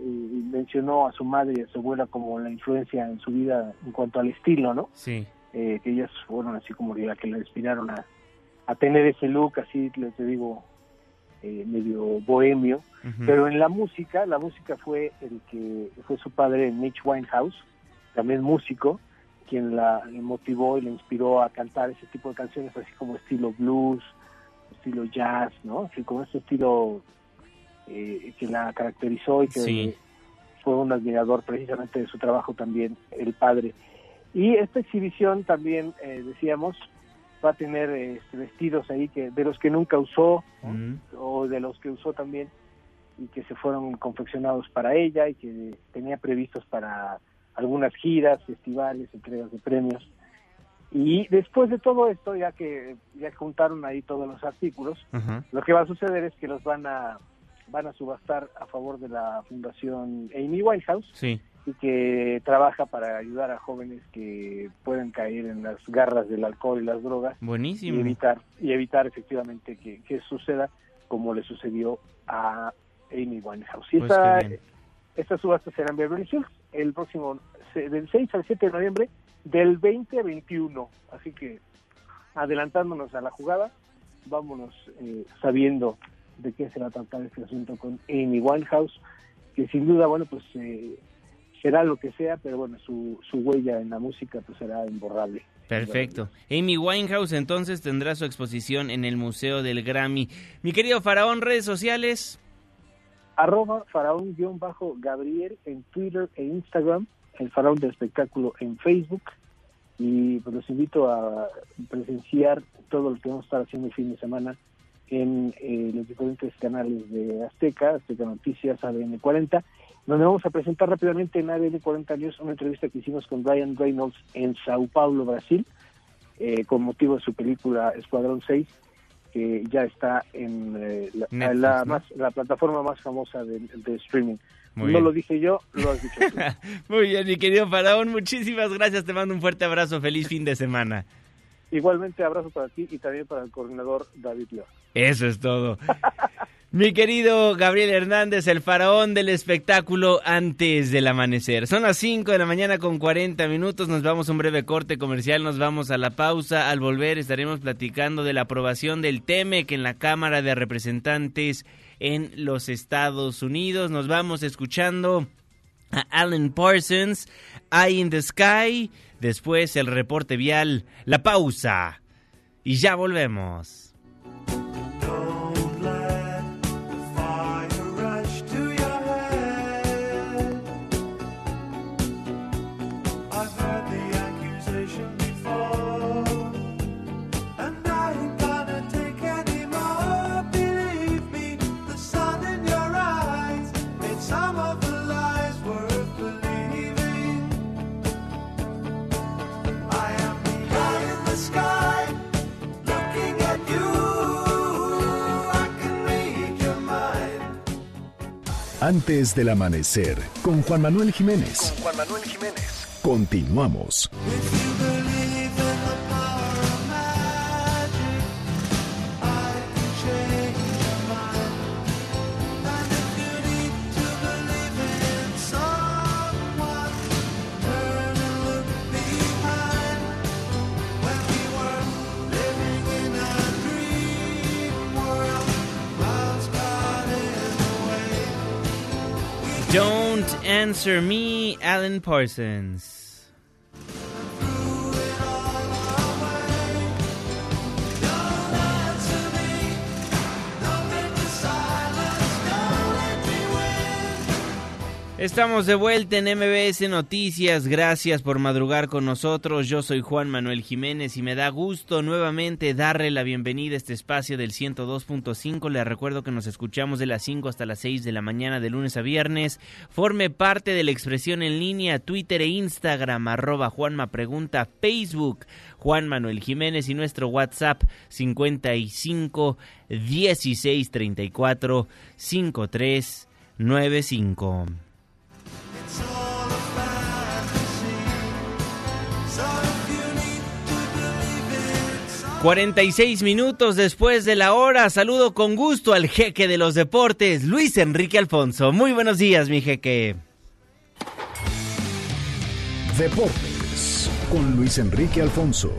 mencionó a su madre y a su abuela como la influencia en su vida en cuanto al estilo, ¿no? Sí. Eh, que ellas fueron así como la que la inspiraron a, a tener ese look así, les digo, eh, medio bohemio. Pero en la música, la música fue el que fue su padre, Mitch Winehouse, también músico, quien la motivó y la inspiró a cantar ese tipo de canciones así como estilo blues, estilo jazz, ¿no? Así como ese estilo eh, que la caracterizó y que fue un admirador precisamente de su trabajo también, el padre. Y esta exhibición también, eh, decíamos, va a tener este, vestidos ahí que de los que nunca usó o de los que usó también y que se fueron confeccionados para ella y que tenía previstos para algunas giras, festivales, entregas de premios. Y después de todo esto, ya que ya juntaron ahí todos los artículos, lo que va a suceder es que los van a van a subastar a favor de la Fundación Amy Winehouse sí. Y que trabaja para ayudar a jóvenes que pueden caer en las garras del alcohol y las drogas Buenísimo. y evitar y evitar efectivamente que, que suceda como le sucedió a Amy Winehouse. Y Pues esta, qué bien. esta subasta será en Beverly Hills el próximo del 6 al 7 de noviembre del 20 al 21. Así que adelantándonos a la jugada, vámonos eh, sabiendo de qué se va a tratar este asunto con Amy Winehouse, que sin duda, bueno, pues eh, será lo que sea, pero bueno, su, su huella en la música pues será imborrable. Perfecto. Amy Winehouse entonces tendrá su exposición en el Museo del Grammy. Mi querido Faraón, redes sociales. Arroba faraón-gabriel en Twitter e Instagram, el faraón del espectáculo en Facebook, y pues los invito a presenciar todo lo que vamos a estar haciendo el fin de semana en eh, los diferentes canales de Azteca, Azteca Noticias, ADN 40, donde vamos a presentar rápidamente en ADN 40 News una entrevista que hicimos con Ryan Reynolds en Sao Paulo, Brasil, eh, con motivo de su película Escuadrón 6, que ya está en eh, la, Netflix, la ¿no? más, la plataforma más famosa de, de streaming. Muy no bien. lo dije yo, lo has dicho tú. Muy bien, mi querido Faraón, muchísimas gracias. Te mando un fuerte abrazo. Feliz fin de semana. Igualmente, abrazo para ti y también para el coordinador David León. Eso es todo. Mi querido Gabriel Hernández, el faraón del espectáculo antes del amanecer. Son las 5 de la mañana con 40 minutos. Nos vamos a un breve corte comercial. Nos vamos a la pausa. Al volver estaremos platicando de la aprobación del TEMEC en la Cámara de Representantes en los Estados Unidos. Nos vamos escuchando a Alan Parsons, Eye in the Sky. Después el reporte vial, la pausa. Y ya volvemos. Antes del amanecer, con Juan Manuel Jiménez. Juan Manuel Jiménez. Continuamos. Answer Me, Alan Parsons. Estamos de vuelta en MBS Noticias. Gracias por madrugar con nosotros. Yo soy Juan Manuel Jiménez y me da gusto nuevamente darle la bienvenida a este espacio del 102.5. Le recuerdo que nos escuchamos de las 5 hasta las 6 de la mañana de lunes a viernes. Forme parte de la expresión en línea Twitter e Instagram arroba Juanma Pregunta, Facebook Juan Manuel Jiménez y nuestro WhatsApp 55 16 34 53 95. 46 minutos después de la hora, saludo con gusto al jeque de los deportes, Luis Enrique Alfonso. Muy buenos días, mi jeque. Deportes con Luis Enrique Alfonso.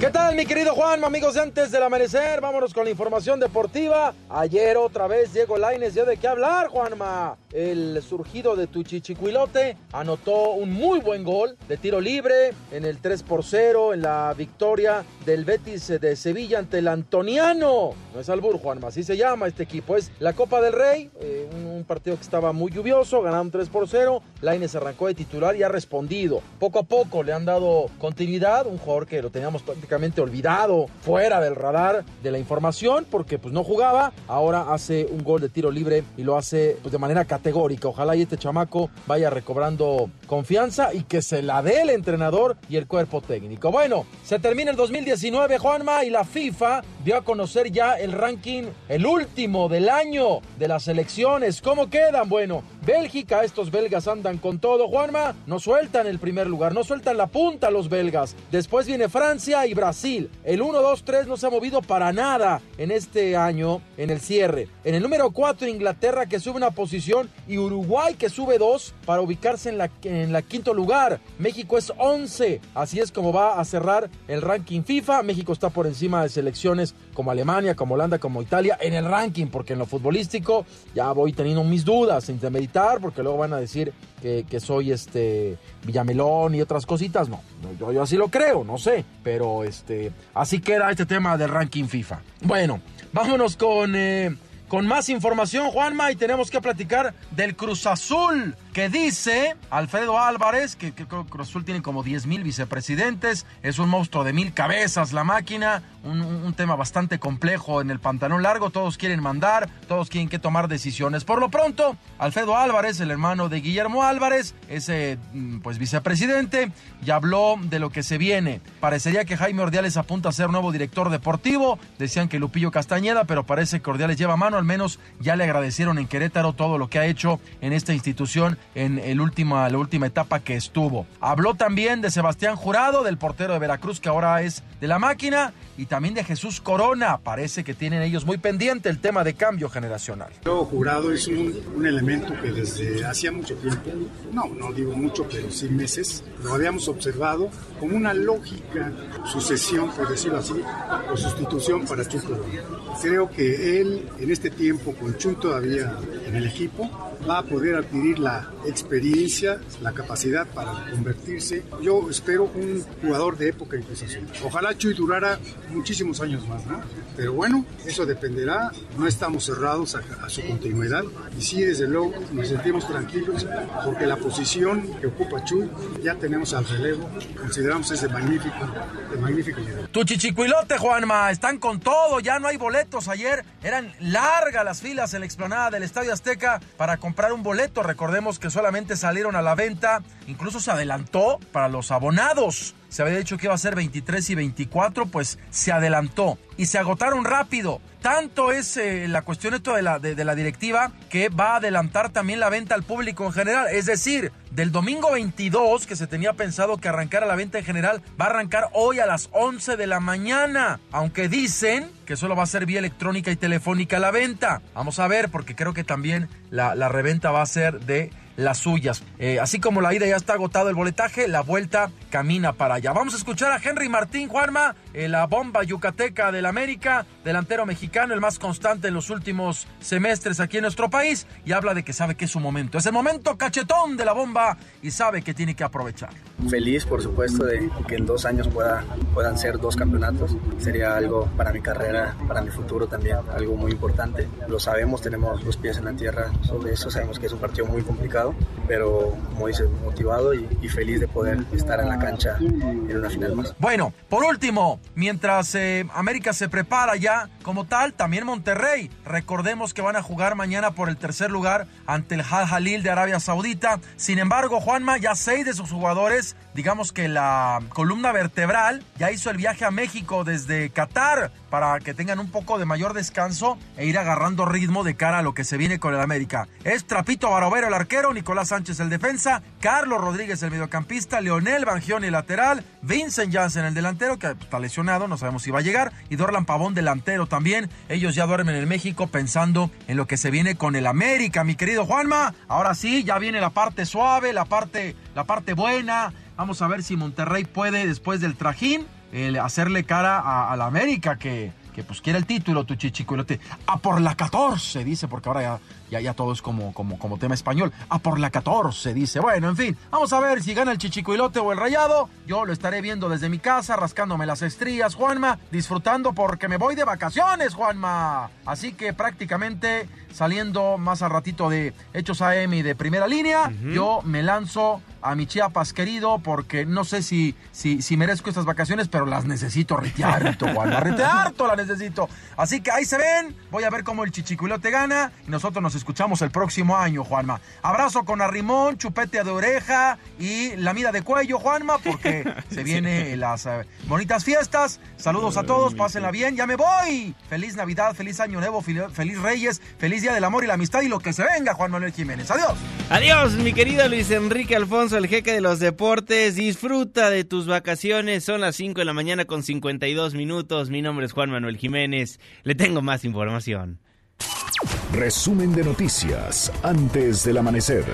¿Qué tal, mi querido Juan, amigos de antes del amanecer? Vámonos con la información deportiva. Ayer otra vez Diego Laines dio de qué hablar, Juanma. El surgido de Tuchichicuilote anotó un muy buen gol de tiro libre en el 3 por 0 en la victoria del Betis de Sevilla ante el Antoniano. No es Albur, Juanma, así se llama este equipo. Es la Copa del Rey, eh, un, partido que estaba muy lluvioso, ganaron 3 por 0. Laines arrancó de titular y ha respondido. Poco a poco le han dado continuidad, un jugador que lo teníamos prácticamente olvidado, fuera del radar de la información, porque pues no jugaba. Ahora hace un gol de tiro libre y lo hace pues, de manera Ojalá y este chamaco vaya recobrando confianza y que se la dé el entrenador y el cuerpo técnico. Bueno, se termina el 2019, Juanma, y la FIFA dio a conocer ya el ranking, el último del año de las elecciones. ¿Cómo quedan? Bueno, Bélgica, estos belgas andan con todo, Juanma, no sueltan el primer lugar, no sueltan la punta los belgas. Después viene Francia y Brasil. El 1, 2, 3 no se ha movido para nada en este año en el cierre. En el número 4 Inglaterra que sube una posición y Uruguay que sube dos para ubicarse en la, quinto lugar. México es 11, así es como va a cerrar el ranking FIFA. México está por encima de selecciones como Alemania, como Holanda, como Italia en el ranking, porque en lo futbolístico ya voy teniendo mis dudas entre porque luego van a decir que, que soy este Villamelón y otras cositas. No, yo, yo así lo creo, no sé, pero este así queda este tema del ranking FIFA. Bueno, vámonos con eh, con más información, Juanma, y tenemos que platicar del Cruz Azul, que dice Alfredo Álvarez, que, que Cruz Azul tiene como 10 mil vicepresidentes, es un monstruo de mil cabezas la máquina, un, un, tema bastante complejo en el pantalón largo, todos quieren mandar, todos quieren que tomar decisiones. Por lo pronto, Alfredo Álvarez, el hermano de Guillermo Álvarez, ese pues vicepresidente, ya habló de lo que se viene. Parecería que Jaime Ordiales apunta a ser nuevo director deportivo, decían que Lupillo Castañeda, pero parece que Ordiales lleva mano al menos ya le agradecieron en Querétaro todo lo que ha hecho en esta institución en el última, la última etapa que estuvo. Habló también de Sebastián Jurado, del portero de Veracruz, que ahora es de la máquina, y también de Jesús Corona. Parece que tienen ellos muy pendiente el tema de cambio generacional. Yo, Jurado es un, un elemento que desde hacía mucho tiempo, no, no digo mucho, pero sí meses, lo habíamos observado como una lógica sucesión, por decirlo así, o sustitución para Chuy Corona. Creo que él, en este tiempo, con Chuy todavía en el equipo, va a poder adquirir la experiencia, la capacidad para convertirse, yo espero, un jugador de época en Ojalá Chuy durara muchísimos años más, ¿no? Pero bueno, eso dependerá, no estamos cerrados a, a, su continuidad y sí, desde luego, nos sentimos tranquilos porque la posición que ocupa Chuy ya tenemos al relevo, consideramos ese magnífico, de magnífico nivel. Tu chichicuilote, Juanma, están con todo, ya no hay boletos. Ayer eran largas las filas en la explanada del Estadio Azteca para comprar un boleto. Recordemos que solamente salieron a la venta, incluso se adelantó para los abonados. Se había dicho que iba a ser 23 y 24, pues se adelantó y se agotaron rápido. Tanto es eh, la cuestión esto de la, de, la directiva que va a adelantar también la venta al público en general. Es decir, del domingo 22, que se tenía pensado que arrancara la venta en general, va a arrancar hoy a las 11 de la mañana. Aunque dicen que solo va a ser vía electrónica y telefónica la venta. Vamos a ver, porque creo que también la reventa va a ser de las suyas. Eh, así como la ida ya está agotado el boletaje, la vuelta camina para allá. Vamos a escuchar a Henry Martín Juanma, la bomba yucateca del América, delantero mexicano, el más constante en los últimos semestres aquí en nuestro país, y habla de que sabe que es su momento. Es el momento cachetón de la bomba y sabe que tiene que aprovechar. Feliz, por supuesto, de que en dos años pueda, puedan ser dos campeonatos. Sería algo para mi carrera, para mi futuro también, algo muy importante. Lo sabemos, tenemos los pies en la tierra sobre eso, sabemos que es un partido muy complicado, pero como dices, motivado y, y feliz de poder estar en la cancha en una final más. Bueno, por último, mientras eh, América se prepara ya como tal, también Monterrey. Recordemos que van a jugar mañana por el tercer lugar ante el Al Jalil de Arabia Saudita. Sin embargo, Juanma, ya seis de sus jugadores, digamos que la columna vertebral, ya hizo el viaje a México desde Qatar para que tengan un poco de mayor descanso e ir agarrando ritmo de cara a lo que se viene con el América. Es Trapito Barovero el arquero, Nicolás Sánchez el defensa, Carlos Rodríguez el mediocampista, Leonel Bangioni el lateral, Vincent Janssen el delantero que está lesionado, no sabemos si va a llegar, y Dorlan Pavón delantero también. Ellos ya duermen en México pensando en lo que se viene con el América, mi querido Juanma. Ahora sí, ya viene la parte suave, la parte, la parte buena. Vamos a ver si Monterrey puede, después del trajín, hacerle cara a, la América que, que pues quiere el título, tu chichiculote. A por la 14, dice, porque ahora ya, ya, ya todo es como, como, como tema español. A por la 14, dice. Bueno, en fin, vamos a ver si gana el chichicuilote o el rayado. Yo lo estaré viendo desde mi casa, rascándome las estrías, Juanma, disfrutando porque me voy de vacaciones, Juanma. Así que prácticamente saliendo más al ratito de Hechos AM y de primera línea, yo me lanzo a mi Chiapas querido porque no sé si, si, si merezco estas vacaciones, pero las necesito retearto, Juanma. Retearto las necesito. Así que ahí se ven. Voy a ver cómo el chichicuilote gana y nosotros nos escuchamos el próximo año, Juanma. Abrazo con arrimón, chupete de oreja y la mira de cuello, Juanma, porque se vienen las eh, bonitas fiestas. Saludos a todos, pásenla bien. Ya me voy. Feliz Navidad, feliz Año Nuevo, feliz, feliz Reyes, feliz Día del Amor y la Amistad y lo que se venga, Juan Manuel Jiménez. Adiós. Adiós, mi querido Luis Enrique Alfonso, el jeque de los deportes. Disfruta de tus vacaciones. Son las 5 de la mañana con 52 minutos. Mi nombre es Juan Manuel Jiménez. Le tengo más información. Resumen de noticias antes del amanecer.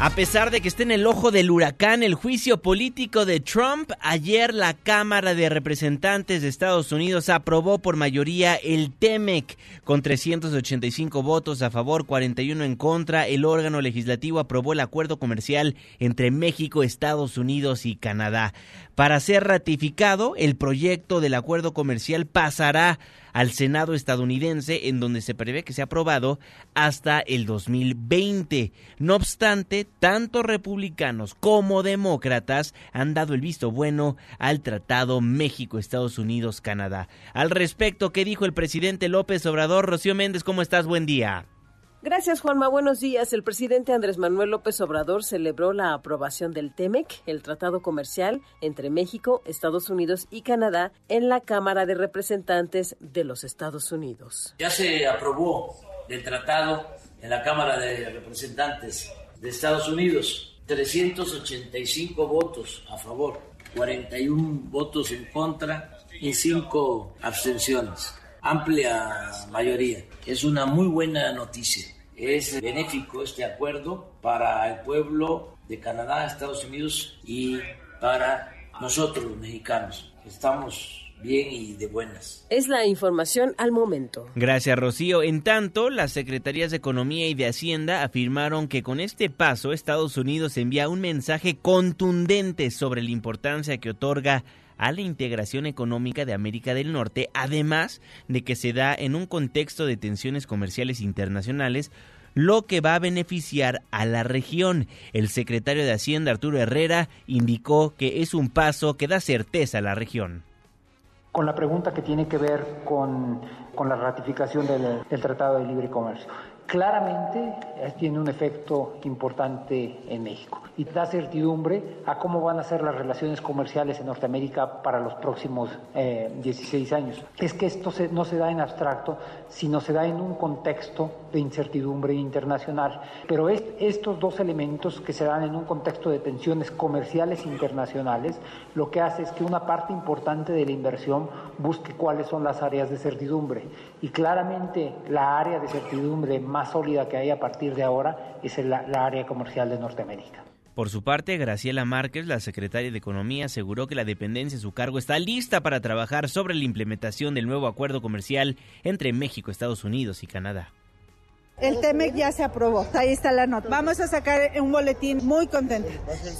A pesar de que esté en el ojo del huracán el juicio político de Trump, ayer la Cámara de Representantes de Estados Unidos aprobó por mayoría el TEMEC con 385 votos a favor, 41 en contra. El órgano legislativo aprobó el acuerdo comercial entre México, Estados Unidos y Canadá. Para ser ratificado, el proyecto del acuerdo comercial pasará al Senado estadounidense, en donde se prevé que sea aprobado hasta el 2020. No obstante, tanto republicanos como demócratas han dado el visto bueno al Tratado México-Estados Unidos-Canadá. Al respecto, ¿qué dijo el presidente López Obrador? Rocío Méndez, ¿cómo estás? Buen día. Gracias, Juanma. Buenos días. El presidente Andrés Manuel López Obrador celebró la aprobación del TEMEC, el tratado comercial entre México, Estados Unidos y Canadá, en la Cámara de Representantes de los Estados Unidos. Ya se aprobó el tratado en la Cámara de Representantes de Estados Unidos. 385 votos a favor, 41 votos en contra y 5 abstenciones amplia mayoría. Es una muy buena noticia. Es benéfico este acuerdo para el pueblo de Canadá, Estados Unidos y para nosotros los mexicanos. Estamos bien y de buenas. Es la información al momento. Gracias, Rocío. En tanto, las Secretarías de Economía y de Hacienda afirmaron que con este paso Estados Unidos envía un mensaje contundente sobre la importancia que otorga a la integración económica de América del Norte, además de que se da en un contexto de tensiones comerciales internacionales, lo que va a beneficiar a la región. El secretario de Hacienda, Arturo Herrera, indicó que es un paso que da certeza a la región. Con la pregunta que tiene que ver con, con la ratificación del, del Tratado de Libre Comercio claramente tiene un efecto importante en México y da certidumbre a cómo van a ser las relaciones comerciales en Norteamérica para los próximos eh, 16 años. Es que esto se, no se da en abstracto, sino se da en un contexto de incertidumbre internacional. Pero es, estos dos elementos que se dan en un contexto de tensiones comerciales internacionales, lo que hace es que una parte importante de la inversión busque cuáles son las áreas de certidumbre. Y claramente la área de certidumbre más sólida que hay a partir de ahora es la, la área comercial de Norteamérica. Por su parte, Graciela Márquez, la secretaria de Economía, aseguró que la dependencia en su cargo está lista para trabajar sobre la implementación del nuevo acuerdo comercial entre México, Estados Unidos y Canadá. El TEMEC ya se aprobó, ahí está la nota. Vamos a sacar un boletín muy contento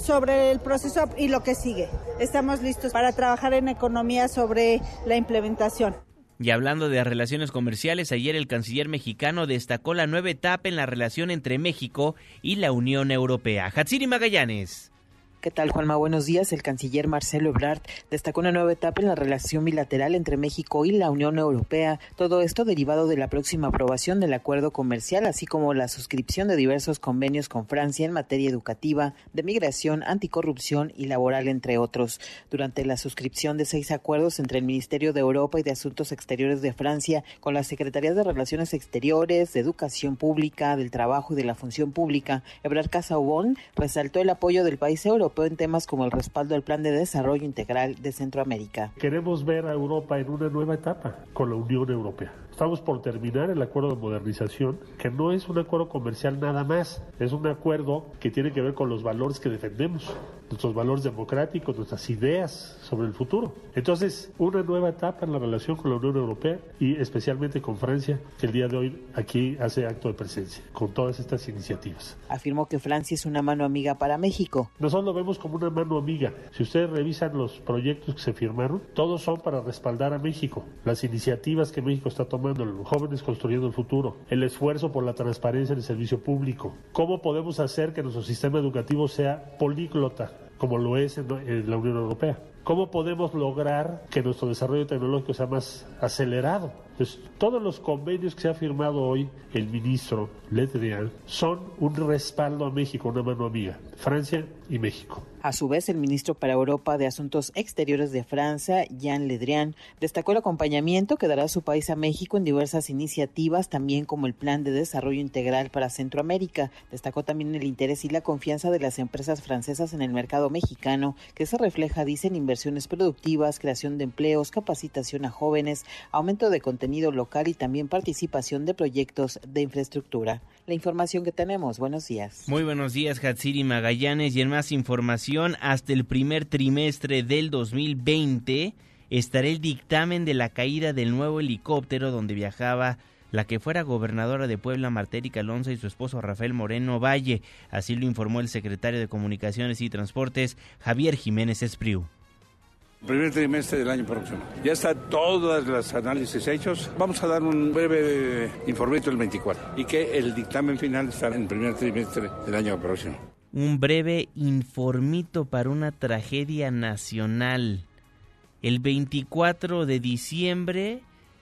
sobre el proceso y lo que sigue. Estamos listos para trabajar en economía sobre la implementación. Y hablando de relaciones comerciales, ayer el canciller mexicano destacó la nueva etapa en la relación entre México y la Unión Europea. Hatsiri Magallanes. ¿Qué tal, Juanma? Buenos días. El canciller Marcelo Ebrard destacó una nueva etapa en la relación bilateral entre México y la Unión Europea. Todo esto derivado de la próxima aprobación del acuerdo comercial, así como la suscripción de diversos convenios con Francia en materia educativa, de migración, anticorrupción y laboral, entre otros. Durante la suscripción de seis acuerdos entre el Ministerio de Europa y de Asuntos Exteriores de Francia, con las Secretarías de Relaciones Exteriores, de Educación Pública, del Trabajo y de la Función Pública, Ebrard Casaubon resaltó el apoyo del país europeo en temas como el respaldo al Plan de Desarrollo Integral de Centroamérica. Queremos ver a Europa en una nueva etapa con la Unión Europea. Estamos por terminar el acuerdo de modernización, que no es un acuerdo comercial nada más, es un acuerdo que tiene que ver con los valores que defendemos, nuestros valores democráticos, nuestras ideas sobre el futuro. Entonces, una nueva etapa en la relación con la Unión Europea y especialmente con Francia, que el día de hoy aquí hace acto de presencia, con todas estas iniciativas. Afirmó que Francia es una mano amiga para México. Nosotros lo vemos como una mano amiga. Si ustedes revisan los proyectos que se firmaron, todos son para respaldar a México. Las iniciativas que México está tomando jóvenes construyendo el futuro, el esfuerzo por la transparencia en el servicio público, cómo podemos hacer que nuestro sistema educativo sea políglota, como lo es en, la Unión Europea. ¿Cómo podemos lograr que nuestro desarrollo tecnológico sea más acelerado? Entonces, todos los convenios que se ha firmado hoy el ministro Le Drian son un respaldo a México, una mano amiga, Francia y México. A su vez, el ministro para Europa de Asuntos Exteriores de Francia, Jean Le Drian, destacó el acompañamiento que dará su país a México en diversas iniciativas, también como el Plan de Desarrollo Integral para Centroamérica. Destacó también el interés y la confianza de las empresas francesas en el mercado mexicano, que se refleja, dice, en inversiones productivas, creación de empleos, capacitación a jóvenes, aumento de contenido local y también participación de proyectos de infraestructura. La información que tenemos. Buenos días. Muy buenos días, Hatsiri Magallanes. Y en más información, hasta el primer trimestre del 2020 estará el dictamen de la caída del nuevo helicóptero donde viajaba la que fuera gobernadora de Puebla, Martérica Alonso, y su esposo Rafael Moreno Valle. Así lo informó el secretario de Comunicaciones y Transportes, Javier Jiménez Espriu primer trimestre del año próximo. Ya están todos los análisis hechos. Vamos a dar un breve informito el 24 y que el dictamen final estará en el primer trimestre del año próximo. Un breve informito para una tragedia nacional. El 24 de diciembre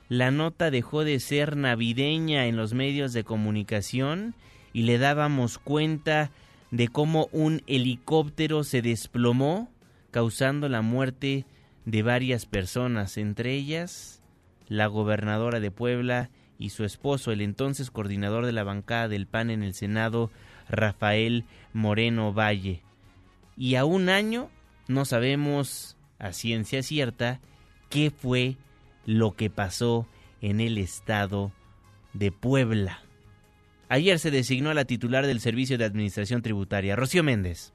la nota dejó de ser navideña en los medios de comunicación y le dábamos cuenta de cómo un helicóptero se desplomó causando la muerte de varias personas, entre ellas la gobernadora de Puebla y su esposo, el entonces coordinador de la bancada del PAN en el Senado, Rafael Moreno Valle. Y a un año no sabemos a ciencia cierta qué fue lo que pasó en el estado de Puebla. Ayer se designó a la titular del Servicio de Administración Tributaria, Rocío Méndez.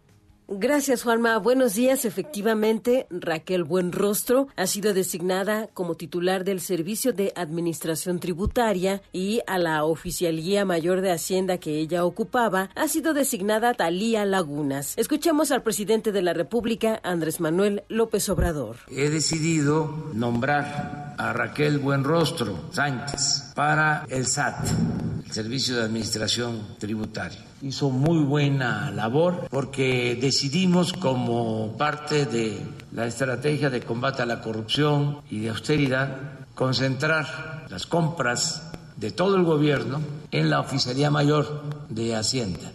Gracias, Juanma. Buenos días. Efectivamente, Raquel Buenrostro ha sido designada como titular del Servicio de Administración Tributaria y a la Oficialía Mayor de Hacienda que ella ocupaba ha sido designada Talía Lagunas. Escuchemos al presidente de la República, Andrés Manuel López Obrador. He decidido nombrar a Raquel Buenrostro Sánchez para el SAT, el Servicio de Administración Tributaria hizo muy buena labor porque decidimos como parte de la estrategia de combate a la corrupción y de austeridad concentrar las compras de todo el gobierno en la Oficialía Mayor de Hacienda.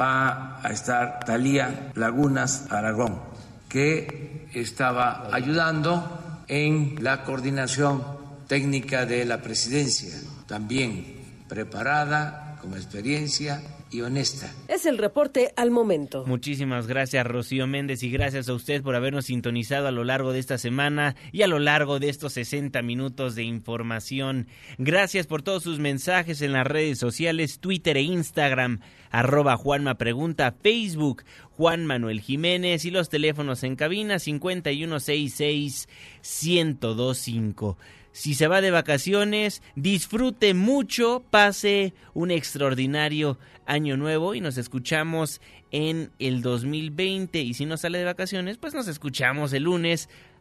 Va a estar Talía Lagunas Aragón, que estaba ayudando en la coordinación técnica de la presidencia, también preparada con experiencia y honesta. Es el reporte al momento. Muchísimas gracias Rocío Méndez y gracias a usted por habernos sintonizado a lo largo de esta semana y a lo largo de estos 60 minutos de información. Gracias por todos sus mensajes en las redes sociales, Twitter e Instagram, arroba Juanma Pregunta, Facebook, Juan Manuel Jiménez y los teléfonos en cabina 5166 1025. Si se va de vacaciones, disfrute mucho, pase un extraordinario año nuevo y nos escuchamos en el 2020. Y si no sale de vacaciones, pues nos escuchamos el lunes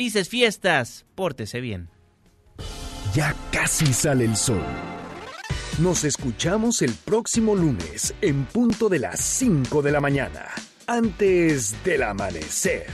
Felices fiestas. Pórtese bien. Ya casi sale el sol. Nos escuchamos el próximo lunes en punto de las 5 de la mañana, antes del amanecer.